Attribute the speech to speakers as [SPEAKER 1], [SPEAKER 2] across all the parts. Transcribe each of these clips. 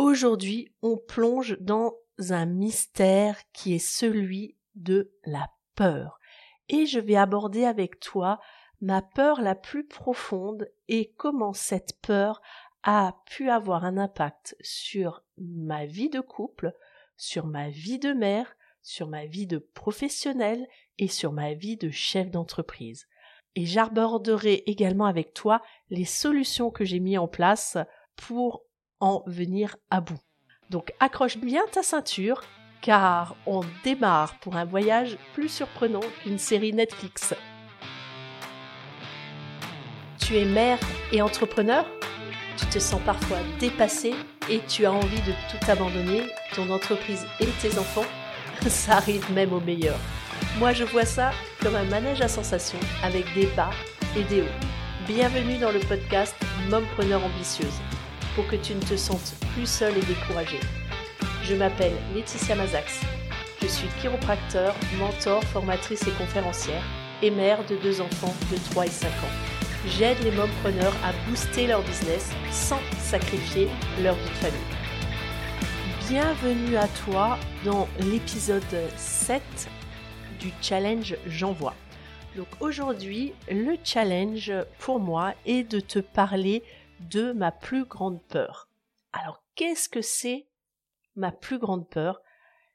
[SPEAKER 1] Aujourd'hui, on plonge dans un mystère qui est celui de la peur. Et je vais aborder avec toi ma peur la plus profonde et comment cette peur a pu avoir un impact sur ma vie de couple, sur ma vie de mère, sur ma vie de professionnelle et sur ma vie de chef d'entreprise. Et j'aborderai également avec toi les solutions que j'ai mis en place pour en venir à bout. Donc accroche bien ta ceinture car on démarre pour un voyage plus surprenant qu'une série Netflix. Tu es mère et entrepreneur? Tu te sens parfois dépassé et tu as envie de tout abandonner, ton entreprise et tes enfants? Ça arrive même au meilleur. Moi je vois ça comme un manège à sensations avec des bas et des hauts. Bienvenue dans le podcast Mompreneur ambitieuse que tu ne te sentes plus seule et découragée. Je m'appelle Laetitia Mazax. Je suis chiropracteur, mentor, formatrice et conférencière et mère de deux enfants de 3 et 5 ans. J'aide les mompreneurs à booster leur business sans sacrifier leur vie de famille. Bienvenue à toi dans l'épisode 7 du challenge J'envoie. Donc aujourd'hui, le challenge pour moi est de te parler de ma plus grande peur. Alors qu'est-ce que c'est ma plus grande peur?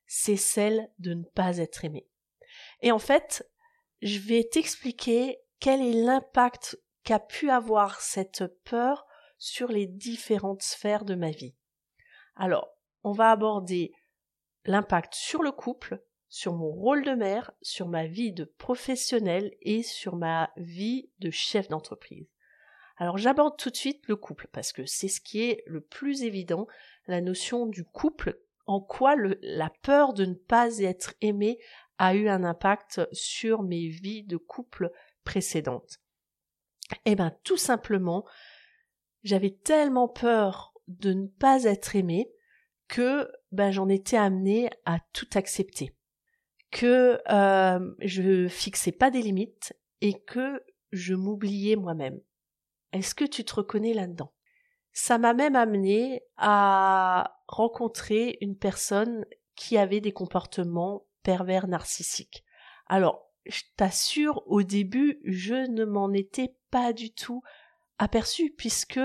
[SPEAKER 1] C'est celle de ne pas être aimé. Et en fait, je vais t'expliquer quel est l'impact qu'a pu avoir cette peur sur les différentes sphères de ma vie. Alors, on va aborder l'impact sur le couple, sur mon rôle de mère, sur ma vie de professionnelle et sur ma vie de chef d'entreprise. Alors j'aborde tout de suite le couple parce que c'est ce qui est le plus évident, la notion du couple, en quoi la peur de ne pas être aimé a eu un impact sur mes vies de couple précédentes. Eh bien tout simplement, j'avais tellement peur de ne pas être aimé que ben, j'en étais amenée à tout accepter, que euh, je fixais pas des limites et que je m'oubliais moi-même. Est-ce que tu te reconnais là-dedans? Ça m'a même amené à rencontrer une personne qui avait des comportements pervers narcissiques. Alors, je t'assure, au début, je ne m'en étais pas du tout aperçu puisque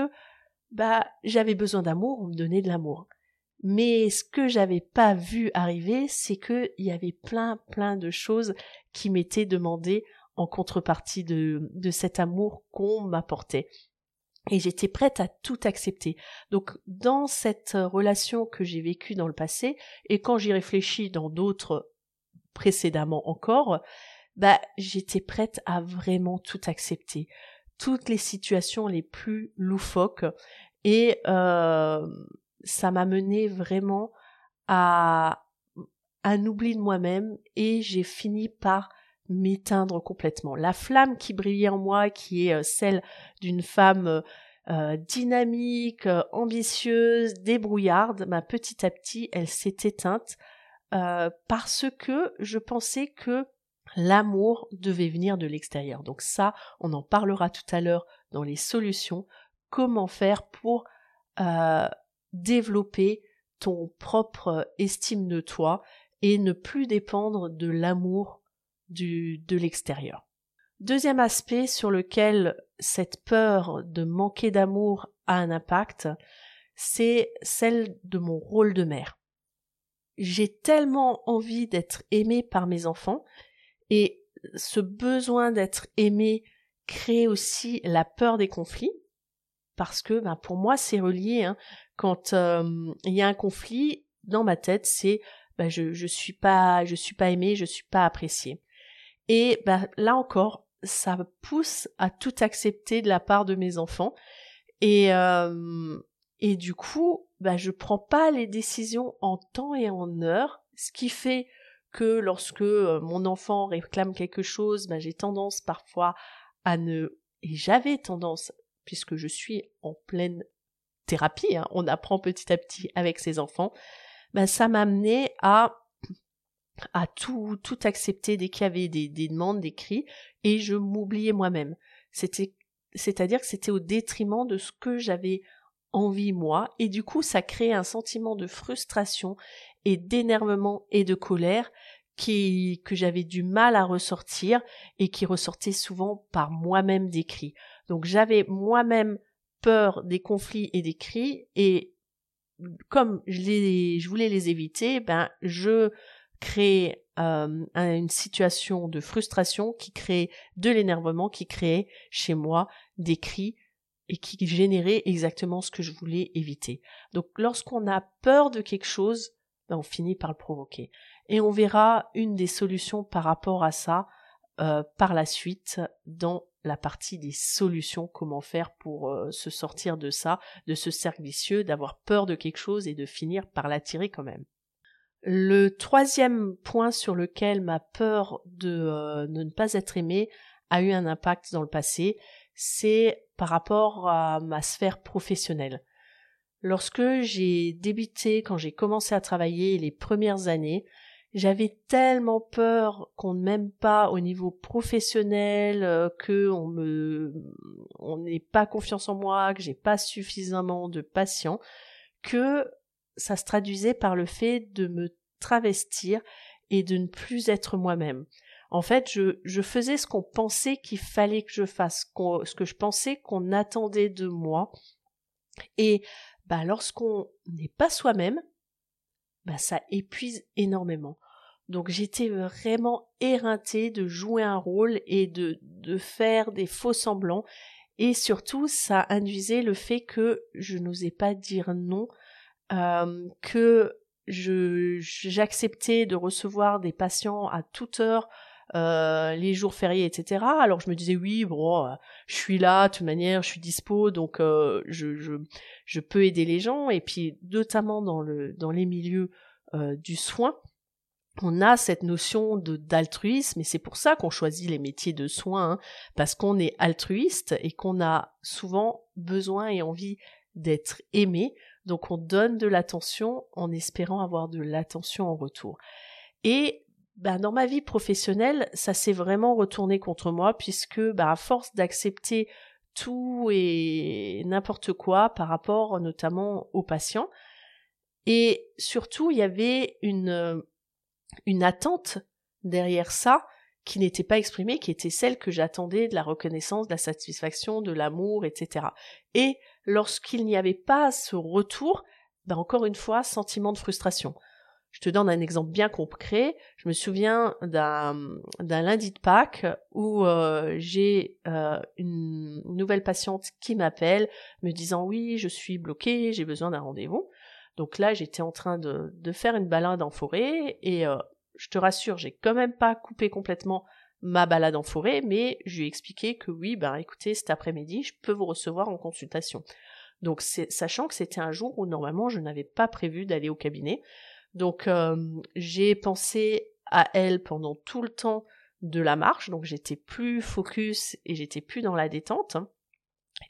[SPEAKER 1] bah j'avais besoin d'amour, on me donnait de l'amour. Mais ce que j'avais pas vu arriver, c'est que il y avait plein plein de choses qui m'étaient demandées en contrepartie de, cet amour qu'on m'apportait. Et j'étais prête à tout accepter. Donc dans cette relation que j'ai vécue dans le passé, et quand j'y réfléchis dans d'autres précédemment encore, bah j'étais prête à vraiment tout accepter. Toutes les situations les plus loufoques. Et euh, ça m'a mené vraiment à un oubli de moi-même et j'ai fini par m'éteindre complètement. La flamme qui brillait en moi, qui est euh, celle d'une femme euh, euh, dynamique, ambitieuse, débrouillarde, petit à petit, elle s'est éteinte parce que je pensais que l'amour devait venir de l'extérieur. Donc ça, on en parlera tout à l'heure dans les solutions. Comment faire pour développer ton propre estime de toi et ne plus dépendre de l'amour de l'extérieur. Deuxième aspect sur lequel cette peur de manquer d'amour a un impact, c'est celle de mon rôle de mère. J'ai tellement envie d'être aimée par mes enfants et ce besoin d'être aimée crée aussi la peur des conflits parce que ben, pour moi c'est relié. Hein. Quand euh, il y a un conflit dans ma tête, c'est ben, je je suis pas aimée, je suis pas appréciée. Et bah, là encore, ça pousse à tout accepter de la part de mes enfants. Et, euh, et du coup, bah, je prends pas les décisions en temps et en heure, ce qui fait que lorsque euh, mon enfant réclame quelque chose, bah, j'ai tendance parfois à ne... Et j'avais tendance, puisque je suis en pleine thérapie, hein, on apprend petit à petit avec ses enfants, bah, ça m'a amené à à tout, tout accepter dès qu'il y avait des, des demandes, des cris, et je m'oubliais moi-même. C'était, c'est-à-dire que c'était au détriment de ce que j'avais envie moi, et du coup ça crée un sentiment de frustration et d'énervement et de colère qui, que j'avais du mal à ressortir et qui ressortait souvent par moi-même des cris. Donc j'avais moi-même peur des conflits et des cris et comme je, je voulais les éviter, ben je crée euh, une situation de frustration qui crée de l'énervement, qui créait chez moi des cris et qui générait exactement ce que je voulais éviter. Donc lorsqu'on a peur de quelque chose, ben, on finit par le provoquer. Et on verra une des solutions par rapport à ça euh, par la suite dans la partie des solutions, comment faire pour euh, se sortir de ça, de ce cercle vicieux, d'avoir peur de quelque chose et de finir par l'attirer quand même. Le troisième point sur lequel ma peur de, euh, de ne pas être aimée a eu un impact dans le passé, c'est par rapport à ma sphère professionnelle. Lorsque j'ai débuté, quand j'ai commencé à travailler les premières années, j'avais tellement peur qu'on ne m'aime pas au niveau professionnel, euh, que on me, on n'ait pas confiance en moi, que j'ai pas suffisamment de patience, que ça se traduisait par le fait de me travestir et de ne plus être moi-même. En fait, je, faisais ce qu'on pensait qu'il fallait que je fasse, ce que je pensais qu'on attendait de moi. Et bah, lorsqu'on n'est pas soi-même, bah, ça épuise énormément. Donc j'étais vraiment éreintée de jouer un rôle et de faire des faux semblants. Et surtout, ça induisait le fait que je n'osais pas dire non, euh, que j'acceptais de recevoir des patients à toute heure, euh, les jours fériés, etc. Alors je me disais oui, bon, euh, je suis là, de toute manière, je suis dispo, donc euh, je, je, je peux aider les gens. Et puis notamment dans le dans les milieux du soin, on a cette notion de d'altruisme et c'est pour ça qu'on choisit les métiers de soins, hein, parce qu'on est altruiste et qu'on a souvent besoin et envie d'être aimé, donc on donne de l'attention en espérant avoir de l'attention en retour. Et ben, dans ma vie professionnelle, ça s'est vraiment retourné contre moi puisque ben, à force d'accepter tout et n'importe quoi par rapport notamment aux patients, et surtout il y avait une une attente derrière ça qui n'était pas exprimée, qui était celle que j'attendais de la reconnaissance, de la satisfaction, de l'amour, etc. Et lorsqu'il n'y avait pas ce retour, ben encore une fois, sentiment de frustration. Je te donne un exemple bien concret. Je me souviens d'un lundi de Pâques où euh, j'ai euh, une nouvelle patiente qui m'appelle me disant oui, je suis bloquée, j'ai besoin d'un rendez-vous. Donc là, j'étais en train de, faire une balade en forêt et euh, je te rassure, j'ai quand même pas coupé complètement ma balade en forêt, mais je lui ai expliqué que oui, ben écoutez, cet après-midi, je peux vous recevoir en consultation. Donc sachant que c'était un jour où normalement je n'avais pas prévu d'aller au cabinet. Donc euh, j'ai pensé à elle pendant tout le temps de la marche, donc j'étais plus focus et j'étais plus dans la détente.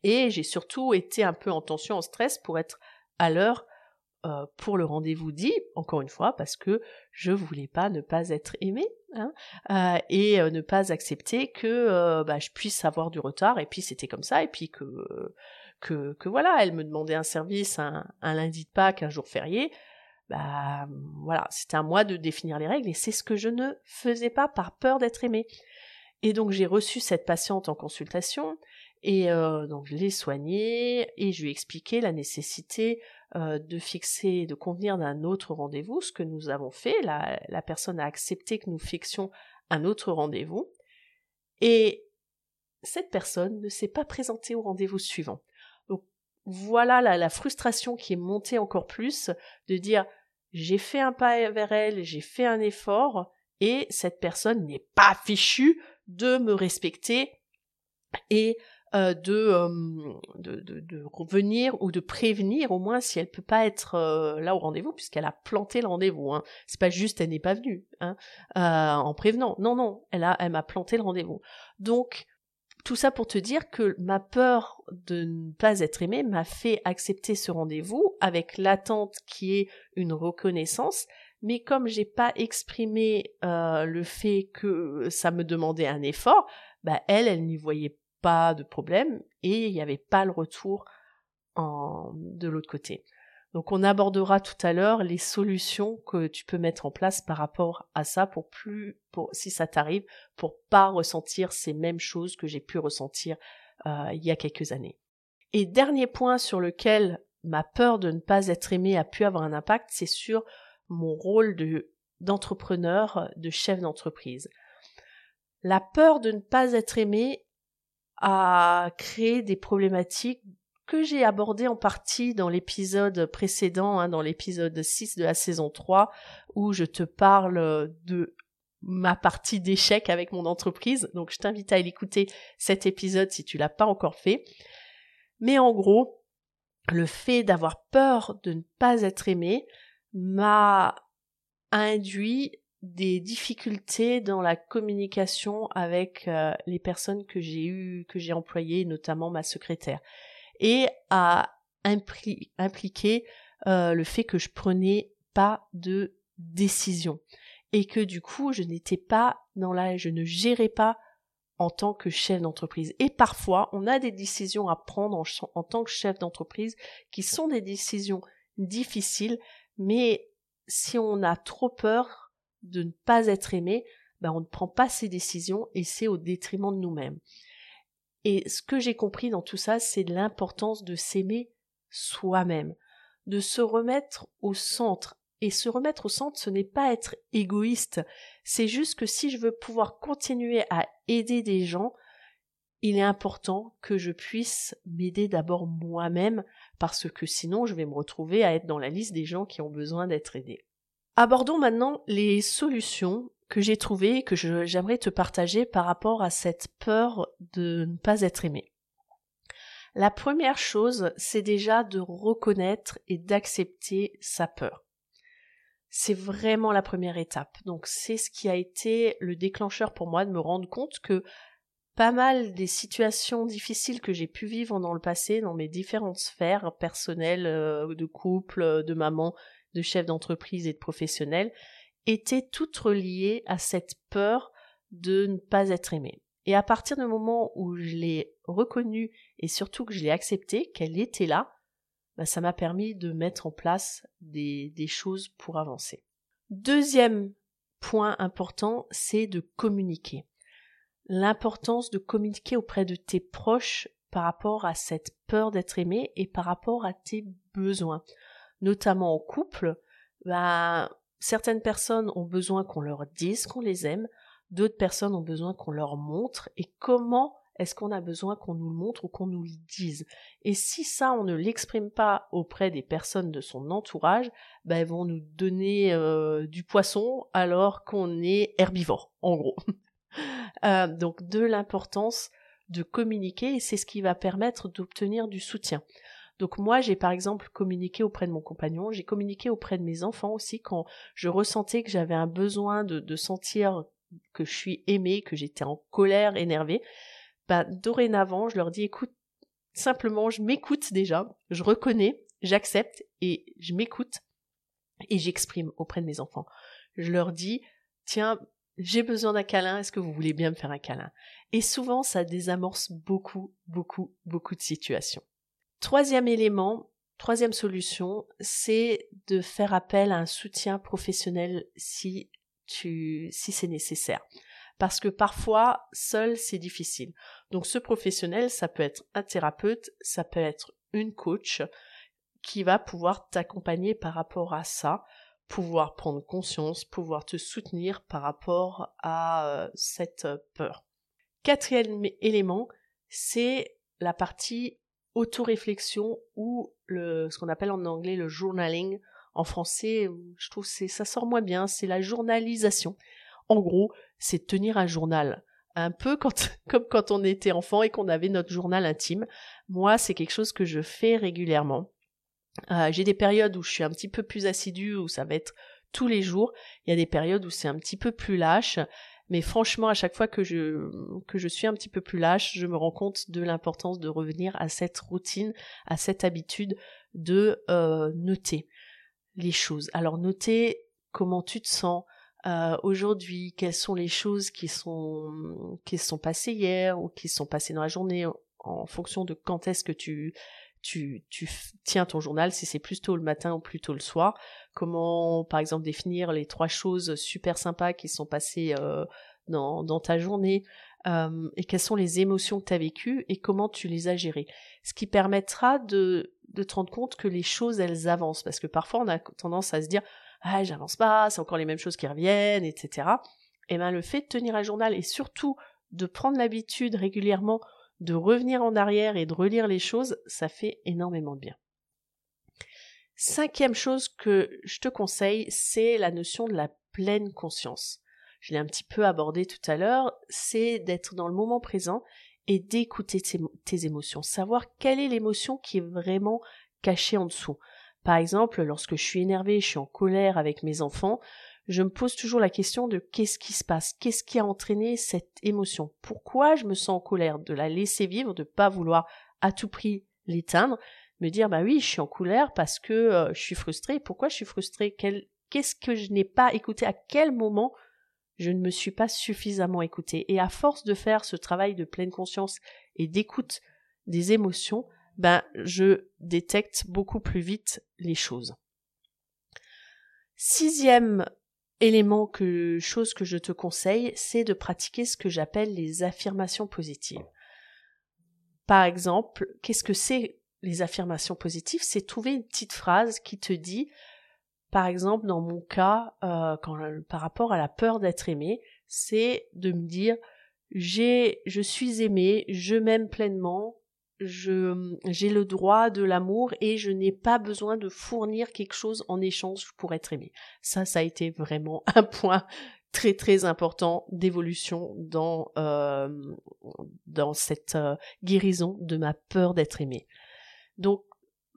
[SPEAKER 1] Et j'ai surtout été un peu en tension, en stress pour être à l'heure euh, pour le rendez-vous dit, encore une fois, parce que je voulais pas ne pas être aimée hein, euh, et euh, ne pas accepter que bah, je puisse avoir du retard. Et puis c'était comme ça, et puis que que, voilà, elle me demandait un service un, un lundi de Pâques, un jour férié. Bah voilà, c'était à moi de définir les règles et c'est ce que je ne faisais pas par peur d'être aimée. Et donc j'ai reçu cette patiente en consultation et euh, donc je l'ai soignée et je lui ai expliqué la nécessité euh, de fixer, de convenir d'un autre rendez-vous, ce que nous avons fait. La, la personne a accepté que nous fixions un autre rendez-vous. Et cette personne ne s'est pas présentée au rendez-vous suivant. Donc voilà la, la, frustration qui est montée encore plus de dire j'ai fait un pas vers elle, j'ai fait un effort, et cette personne n'est pas fichue de me respecter et euh, euh, de, revenir ou de prévenir au moins si elle peut pas être euh, là au rendez-vous puisqu'elle a planté le rendez-vous. Hein. C'est pas juste elle n'est pas venue hein, en prévenant. Non non, elle a elle m'a planté le rendez-vous. Donc tout ça pour te dire que ma peur de ne pas être aimée m'a fait accepter ce rendez-vous avec l'attente qui est une reconnaissance. Mais comme j'ai pas exprimé le fait que ça me demandait un effort, bah elle, elle n'y voyait pas de problème et il n'y avait pas le retour de l'autre côté. Donc on abordera tout à l'heure les solutions que tu peux mettre en place par rapport à ça pour plus, pour, si ça t'arrive, pour pas ressentir ces mêmes choses que j'ai pu ressentir euh, il y a quelques années. Et dernier point sur lequel ma peur de ne pas être aimé a pu avoir un impact, c'est sur mon rôle de d'entrepreneur, de chef d'entreprise. La peur de ne pas être aimé a créé des problématiques que j'ai abordées en partie dans l'épisode précédent, hein, dans l'épisode 6 de la saison 3, où je te parle de ma partie d'échec avec mon entreprise. Donc je t'invite à l'écouter cet épisode si tu l'as pas encore fait. Mais en gros, le fait d'avoir peur de ne pas être aimé m'a induit des difficultés dans la communication avec euh, les personnes que j'ai eues, que j'ai employées, notamment ma secrétaire, et a impliqué euh, le fait que je prenais pas de décision et que du coup je n'étais pas dans la, je ne gérais pas en tant que chef d'entreprise. Et parfois, on a des décisions à prendre en, en tant que chef d'entreprise qui sont des décisions difficiles, mais si on a trop peur de ne pas être aimé, ben on ne prend pas ces décisions et c'est au détriment de nous-mêmes. Et ce que j'ai compris dans tout ça, c'est l'importance de s'aimer soi-même, de se remettre au centre. Et se remettre au centre, ce n'est pas être égoïste, c'est juste que si je veux pouvoir continuer à aider des gens, il est important que je puisse m'aider d'abord moi-même, parce que sinon je vais me retrouver à être dans la liste des gens qui ont besoin d'être aidés. Abordons maintenant les solutions que j'ai trouvées et que j'aimerais te partager par rapport à cette peur de ne pas être aimé. La première chose, c'est déjà de reconnaître et d'accepter sa peur. C'est vraiment la première étape. Donc c'est ce qui a été le déclencheur pour moi de me rendre compte que pas mal des situations difficiles que j'ai pu vivre dans le passé dans mes différentes sphères personnelles, euh, de couple, de maman, de chef d'entreprise et de professionnel, étaient toutes reliées à cette peur de ne pas être aimée. Et à partir du moment où je l'ai reconnue et surtout que je l'ai acceptée, qu'elle était là, bah, ça m'a permis de mettre en place des, des choses pour avancer. Deuxième point important, c'est de communiquer. L'importance de communiquer auprès de tes proches par rapport à cette peur d'être aimé et par rapport à tes besoins. Notamment en couple, bah, certaines personnes ont besoin qu'on leur dise qu'on les aime, d'autres personnes ont besoin qu'on leur montre et comment est-ce qu'on a besoin qu'on nous le montre ou qu'on nous le dise? Et si ça, on ne l'exprime pas auprès des personnes de son entourage, ben elles vont nous donner euh, du poisson alors qu'on est herbivore, en gros. euh, donc de l'importance de communiquer et c'est ce qui va permettre d'obtenir du soutien. Donc moi, j'ai par exemple communiqué auprès de mon compagnon, j'ai communiqué auprès de mes enfants aussi quand je ressentais que j'avais un besoin de, sentir que je suis aimée, que j'étais en colère, énervée. Bah, dorénavant, je leur dis écoute, simplement, je m'écoute déjà, je reconnais, j'accepte et je m'écoute et j'exprime auprès de mes enfants. Je leur dis tiens, j'ai besoin d'un câlin, est-ce que vous voulez bien me faire un câlin? Et souvent, ça désamorce beaucoup, beaucoup, beaucoup de situations. Troisième élément, troisième solution, c'est de faire appel à un soutien professionnel si tu, si c'est nécessaire parce que parfois, seul, c'est difficile. Donc ce professionnel, ça peut être un thérapeute, ça peut être une coach qui va pouvoir t'accompagner par rapport à ça, pouvoir prendre conscience, pouvoir te soutenir par rapport à euh, cette peur. Quatrième élément, c'est la partie autoréflexion ou ce qu'on appelle en anglais le journaling. En français, je trouve que ça sort moins bien, c'est la journalisation. En gros, c'est tenir un journal. Un peu comme quand on était enfant et qu'on avait notre journal intime. Moi, c'est quelque chose que je fais régulièrement. Euh, j'ai des périodes où je suis un petit peu plus assidue, où ça va être tous les jours. Il y a des périodes où c'est un petit peu plus lâche. Mais franchement, à chaque fois que je, suis un petit peu plus lâche, je me rends compte de l'importance de revenir à cette routine, à cette habitude de euh, noter les choses. Alors noter comment tu te sens, euh, aujourd'hui, quelles sont les choses qui sont qui sont passées hier ou qui sont passées dans la journée en fonction de quand est-ce que tu tu, tiens ton journal, si c'est plus tôt le matin ou plus tôt le soir. Comment, par exemple, définir les trois choses super sympas qui sont passées euh, dans, ta journée euh, et quelles sont les émotions que tu as vécues et comment tu les as gérées. Ce qui permettra de, de te rendre compte que les choses, elles avancent. Parce que parfois, on a tendance à se dire, ah, j'avance pas, c'est encore les mêmes choses qui reviennent, etc. Et ben, le fait de tenir un journal et surtout de prendre l'habitude régulièrement de revenir en arrière et de relire les choses, ça fait énormément de bien. Cinquième chose que je te conseille, c'est la notion de la pleine conscience. Je l'ai un petit peu abordé tout à l'heure, c'est d'être dans le moment présent et d'écouter tes, émotions, savoir quelle est l'émotion qui est vraiment cachée en dessous. Par exemple, lorsque je suis énervée, je suis en colère avec mes enfants, je me pose toujours la question de qu'est-ce qui se passe, qu'est-ce qui a entraîné cette émotion, pourquoi je me sens en colère, de la laisser vivre, de pas vouloir à tout prix l'éteindre, me dire bah oui, je suis en colère parce que euh, je suis frustrée, pourquoi je suis frustrée, qu'est-ce que je n'ai pas écouté, à quel moment je ne me suis pas suffisamment écoutée? Et à force de faire ce travail de pleine conscience et d'écoute des émotions, ben je détecte beaucoup plus vite les choses. Sixième élément que chose que je te conseille, c'est de pratiquer ce que j'appelle les affirmations positives. Par exemple, qu'est-ce que c'est les affirmations positives? C'est trouver une petite phrase qui te dit, par exemple, dans mon cas, euh, par rapport à la peur d'être aimé, c'est de me dire j'ai, je suis aimé, je m'aime pleinement, je j'ai le droit de l'amour et je n'ai pas besoin de fournir quelque chose en échange pour être aimé. Ça, ça a été vraiment un point très très important d'évolution dans euh, dans cette euh, guérison de ma peur d'être aimé. Donc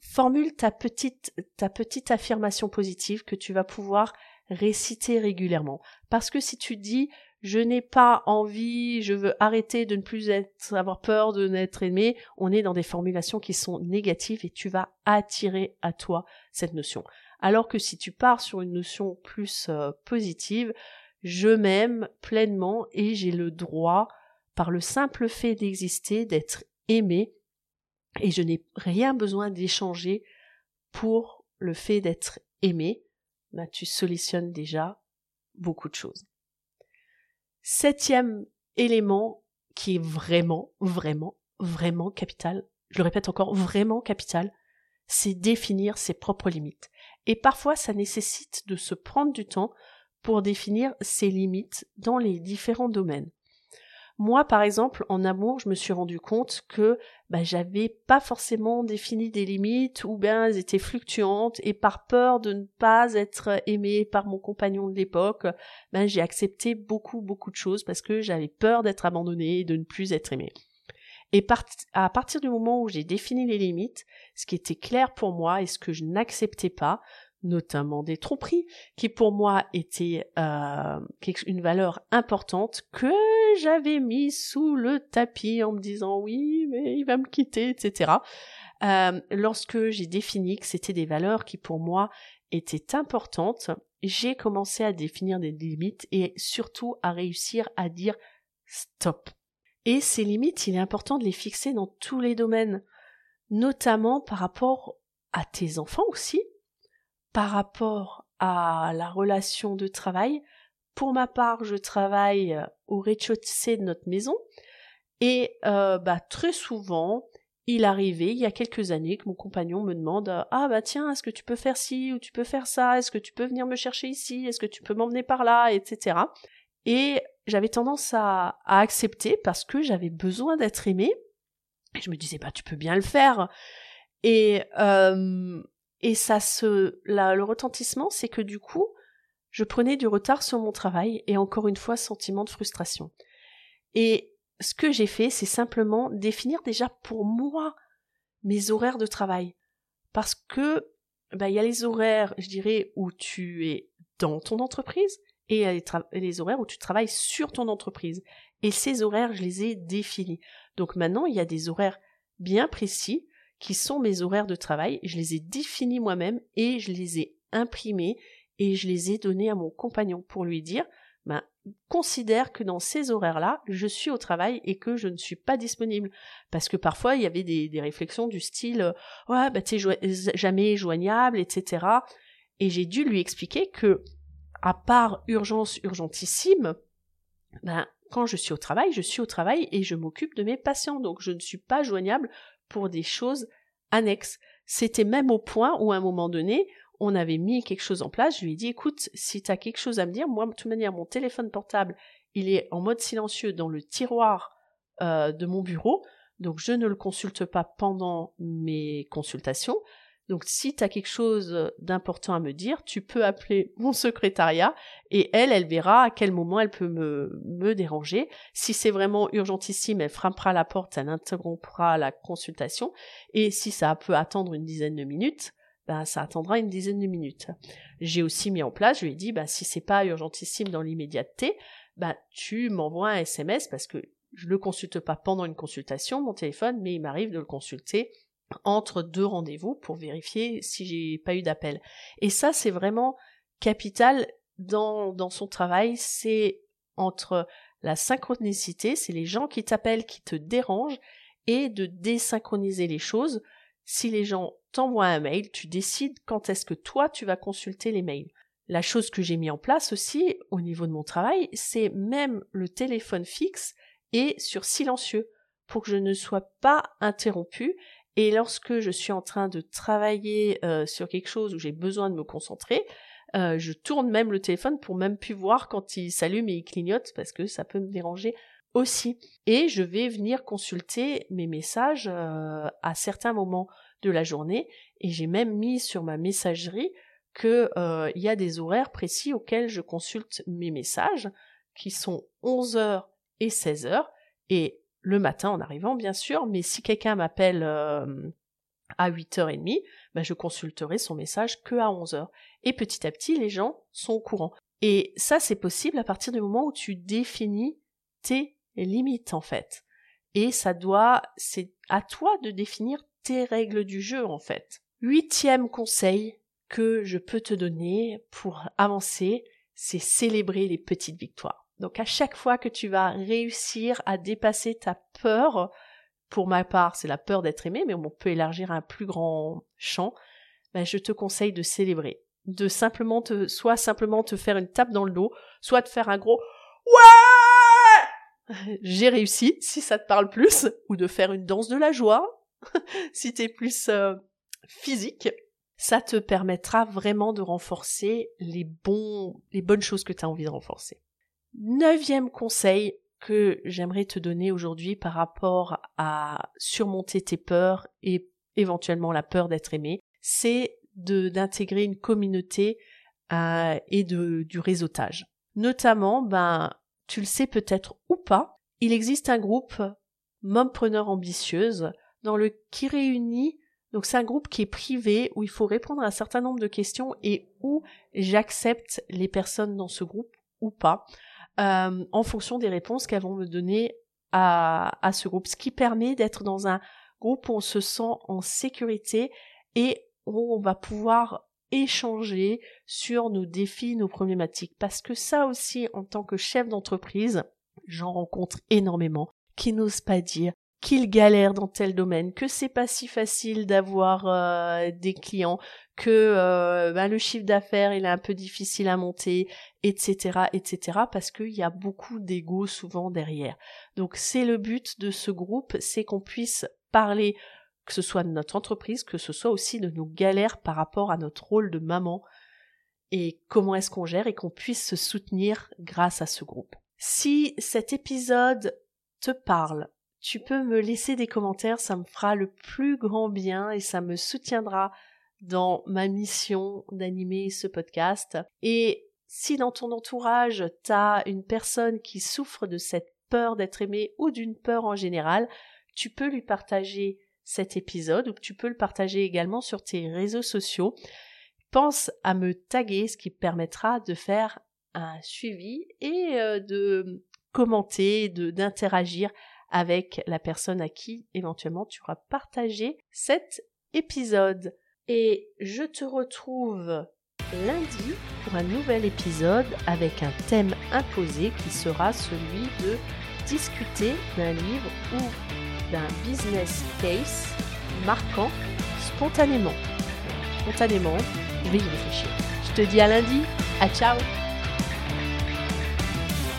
[SPEAKER 1] formule ta petite ta petite affirmation positive que tu vas pouvoir réciter régulièrement parce que si tu dis je n'ai pas envie, je veux arrêter de ne plus être, avoir peur de n'être aimé, on est dans des formulations qui sont négatives et tu vas attirer à toi cette notion. Alors que si tu pars sur une notion plus euh, positive, je m'aime pleinement et j'ai le droit, par le simple fait d'exister, d'être aimé, et je n'ai rien besoin d'échanger pour le fait d'être aimé, bah, tu solutionnes déjà beaucoup de choses. Septième élément qui est vraiment, vraiment, vraiment capital, je le répète encore, vraiment capital, c'est définir ses propres limites. Et parfois, ça nécessite de se prendre du temps pour définir ses limites dans les différents domaines. Moi, par exemple, en amour, je me suis rendu compte que bah, j'avais pas forcément défini des limites ou bien elles étaient fluctuantes et par peur de ne pas être aimée par mon compagnon de l'époque, ben j'ai accepté beaucoup beaucoup de choses parce que j'avais peur d'être abandonnée et de ne plus être aimée. Et à partir du moment où j'ai défini les limites, ce qui était clair pour moi et ce que je n'acceptais pas, notamment des tromperies, qui pour moi étaient euh, une valeur importante que j'avais mis sous le tapis en me disant oui, mais il va me quitter, etc. Euh, lorsque j'ai défini que c'était des valeurs qui pour moi étaient importantes, j'ai commencé à définir des limites et surtout à réussir à dire stop. Et ces limites, il est important de les fixer dans tous les domaines, notamment par rapport à tes enfants aussi, par rapport à la relation de travail. Pour ma part, je travaille euh, au rez-de-chaussée de notre maison. Et euh, bah, très souvent, il arrivait il y a quelques années que mon compagnon me demande ah bah tiens est-ce que tu peux faire ci ou tu peux faire ça? Est-ce que tu peux venir me chercher ici? Est-ce que tu peux m'emmener par là? etc et j'avais tendance à, accepter parce que j'avais besoin d'être aimée. Je me disais bah tu peux bien le faire et euh, et ça se, le retentissement, c'est que du coup, je prenais du retard sur mon travail et encore une fois, sentiment de frustration. Et ce que j'ai fait, c'est simplement définir déjà pour moi mes horaires de travail. Parce que, bah, il y a les horaires, je dirais, où tu es dans ton entreprise et y a les horaires où tu travailles sur ton entreprise. Et ces horaires, je les ai définis. Donc maintenant, il y a des horaires bien précis qui sont mes horaires de travail. Je les ai définis moi-même et je les ai imprimés et je les ai donnés à mon compagnon pour lui dire, ben, considère que dans ces horaires-là, je suis au travail et que je ne suis pas disponible. Parce que parfois, il y avait des, réflexions du style Ouais, bah t'es jamais joignable, etc. Et j'ai dû lui expliquer que, à part urgence urgentissime, ben, quand je suis au travail, je suis au travail et je m'occupe de mes patients. Donc je ne suis pas joignable pour des choses annexes. C'était même au point où, à un moment donné, on avait mis quelque chose en place. Je lui ai dit, écoute, si tu as quelque chose à me dire, moi, de toute manière, mon téléphone portable, il est en mode silencieux dans le tiroir euh, de mon bureau. Donc, je ne le consulte pas pendant mes consultations. Donc si tu as quelque chose d'important à me dire, tu peux appeler mon secrétariat et elle, elle verra à quel moment elle peut me, me déranger. Si c'est vraiment urgentissime, elle frappera la porte, elle interrompra la consultation. Et si ça peut attendre une dizaine de minutes, ben, ça attendra une dizaine de minutes. J'ai aussi mis en place, je lui ai dit, ben, si c'est pas urgentissime dans l'immédiateté, ben, tu m'envoies un SMS parce que je le consulte pas pendant une consultation, mon téléphone, mais il m'arrive de le consulter entre deux rendez-vous pour vérifier si j'ai pas eu d'appel. Et ça, c'est vraiment capital dans, dans son travail, c'est entre la synchronicité, c'est les gens qui t'appellent, qui te dérangent, et de désynchroniser les choses. Si les gens t'envoient un mail, tu décides quand est-ce que toi tu vas consulter les mails. La chose que j'ai mis en place aussi au niveau de mon travail, c'est même le téléphone fixe et sur silencieux pour que je ne sois pas interrompu et lorsque je suis en train de travailler euh, sur quelque chose où j'ai besoin de me concentrer, euh, je tourne même le téléphone pour même plus voir quand il s'allume et il clignote parce que ça peut me déranger aussi. Et je vais venir consulter mes messages euh, à certains moments de la journée et j'ai même mis sur ma messagerie qu'il il y a des horaires précis auxquels je consulte mes messages qui sont 11h et 16h et le matin en arrivant, bien sûr, mais si quelqu'un m'appelle euh, à 8h30, ben je consulterai son message que à 11h. Et petit à petit, les gens sont au courant. Et ça, c'est possible à partir du moment où tu définis tes limites, en fait. Et ça doit, c'est à toi de définir tes règles du jeu, en fait. Huitième conseil que je peux te donner pour avancer, c'est célébrer les petites victoires. Donc à chaque fois que tu vas réussir à dépasser ta peur, pour ma part c'est la peur d'être aimé, mais on peut élargir un plus grand champ, ben, je te conseille de célébrer. De simplement te, soit simplement te faire une tape dans le dos, soit de faire un gros Ouais! J'ai réussi, si ça te parle plus, ou de faire une danse de la joie, si t'es plus euh, physique. Ça te permettra vraiment de renforcer les bons, les bonnes choses que tu as envie de renforcer. Neuvième conseil que j'aimerais te donner aujourd'hui par rapport à surmonter tes peurs et éventuellement la peur d'être aimé, c'est d'intégrer une communauté euh, et de du réseautage. Notamment, ben tu le sais peut-être ou pas, il existe un groupe Mompreneur ambitieuse dans le qui réunit donc c'est un groupe qui est privé où il faut répondre à un certain nombre de questions et où j'accepte les personnes dans ce groupe ou pas. Euh, en fonction des réponses qu'elles vont me donner à, à ce groupe, ce qui permet d'être dans un groupe où on se sent en sécurité et où on va pouvoir échanger sur nos défis, nos problématiques. Parce que ça aussi, en tant que chef d'entreprise, j'en rencontre énormément qui n'osent pas dire qu'ils galèrent dans tel domaine, que c'est pas si facile d'avoir euh, des clients, que euh, ben, le chiffre d'affaires il est un peu difficile à monter, etc., etc., parce qu'il y a beaucoup d'ego souvent derrière. Donc c'est le but de ce groupe, c'est qu'on puisse parler, que ce soit de notre entreprise, que ce soit aussi de nos galères par rapport à notre rôle de maman et comment est-ce qu'on gère et qu'on puisse se soutenir grâce à ce groupe. Si cet épisode te parle, tu peux me laisser des commentaires, ça me fera le plus grand bien et ça me soutiendra dans ma mission d'animer ce podcast. Et si dans ton entourage, tu as une personne qui souffre de cette peur d'être aimée ou d'une peur en général, tu peux lui partager cet épisode ou tu peux le partager également sur tes réseaux sociaux. Pense à me taguer, ce qui permettra de faire un suivi et euh, de commenter, d'interagir avec la personne à qui éventuellement tu auras partagé cet épisode. Et je te retrouve lundi pour un nouvel épisode avec un thème imposé qui sera celui de discuter d'un livre ou d'un business case marquant spontanément. Spontanément, je vais y réfléchir. Je te dis à lundi. À ciao